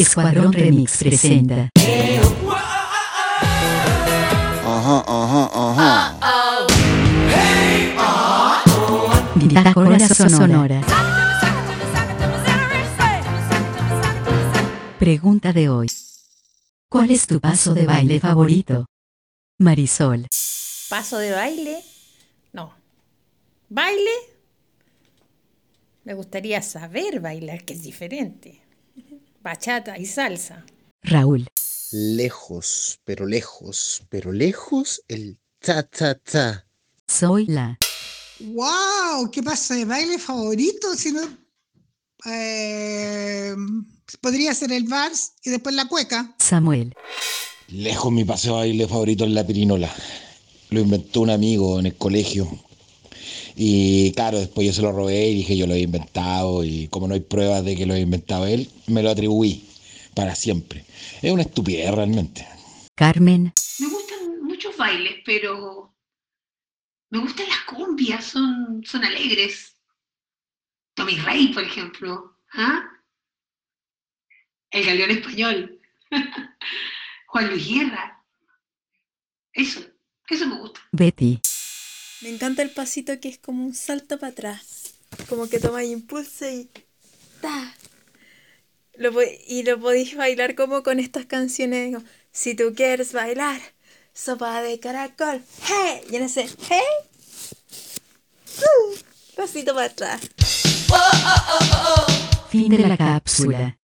Escuadrón Remix presenta. Ajá, ajá, ajá. Bitácora Sonora. Pregunta de hoy. ¿Cuál es tu paso de baile favorito? Marisol. ¿Paso de baile? No. ¿Baile? Me gustaría saber bailar, que es diferente. Bachata y salsa. Raúl. Lejos, pero lejos, pero lejos, el ta ta ta. Soy la. ¡Wow! ¿Qué pasa de baile favorito? Si no, eh, podría ser el vals y después la cueca. Samuel. Lejos mi paseo de baile favorito es la pirinola. Lo inventó un amigo en el colegio. Y claro, después yo se lo robé y dije yo lo he inventado y como no hay pruebas de que lo he inventado él, me lo atribuí para siempre. Es una estupidez realmente. Carmen. Me gustan muchos bailes, pero me gustan las cumbias, son, son alegres. Tommy Rey, por ejemplo. ¿ah? El galeón español. Juan Luis Guerra. Eso, eso me gusta. Betty. Me encanta el pasito que es como un salto para atrás. Como que toma impulso y. ¡Ta! Lo, y lo podéis bailar como con estas canciones. si tú quieres bailar, sopa de caracol. ¡Hey! Y en ese. ¡Hey! ¡Uh! pasito para atrás. Fin de la cápsula.